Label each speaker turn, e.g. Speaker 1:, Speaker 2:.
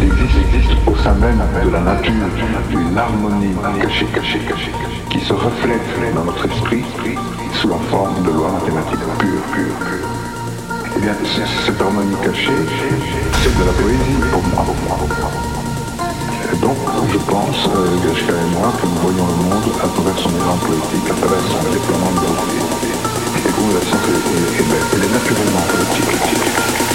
Speaker 1: il existe au sein même de la nature une harmonie cachée, cachée, cachée, qui se reflète dans notre esprit sous la forme de lois mathématiques pure, pure, pure. Eh bien, cette harmonie cachée, c'est de la poésie pour moi, pour moi, pour moi. Donc, je pense, euh, et moi, que nous voyons le monde à travers son élan poétique, à travers son déploiement de beauté. Et comme la science est, est, est, est naturellement poétique.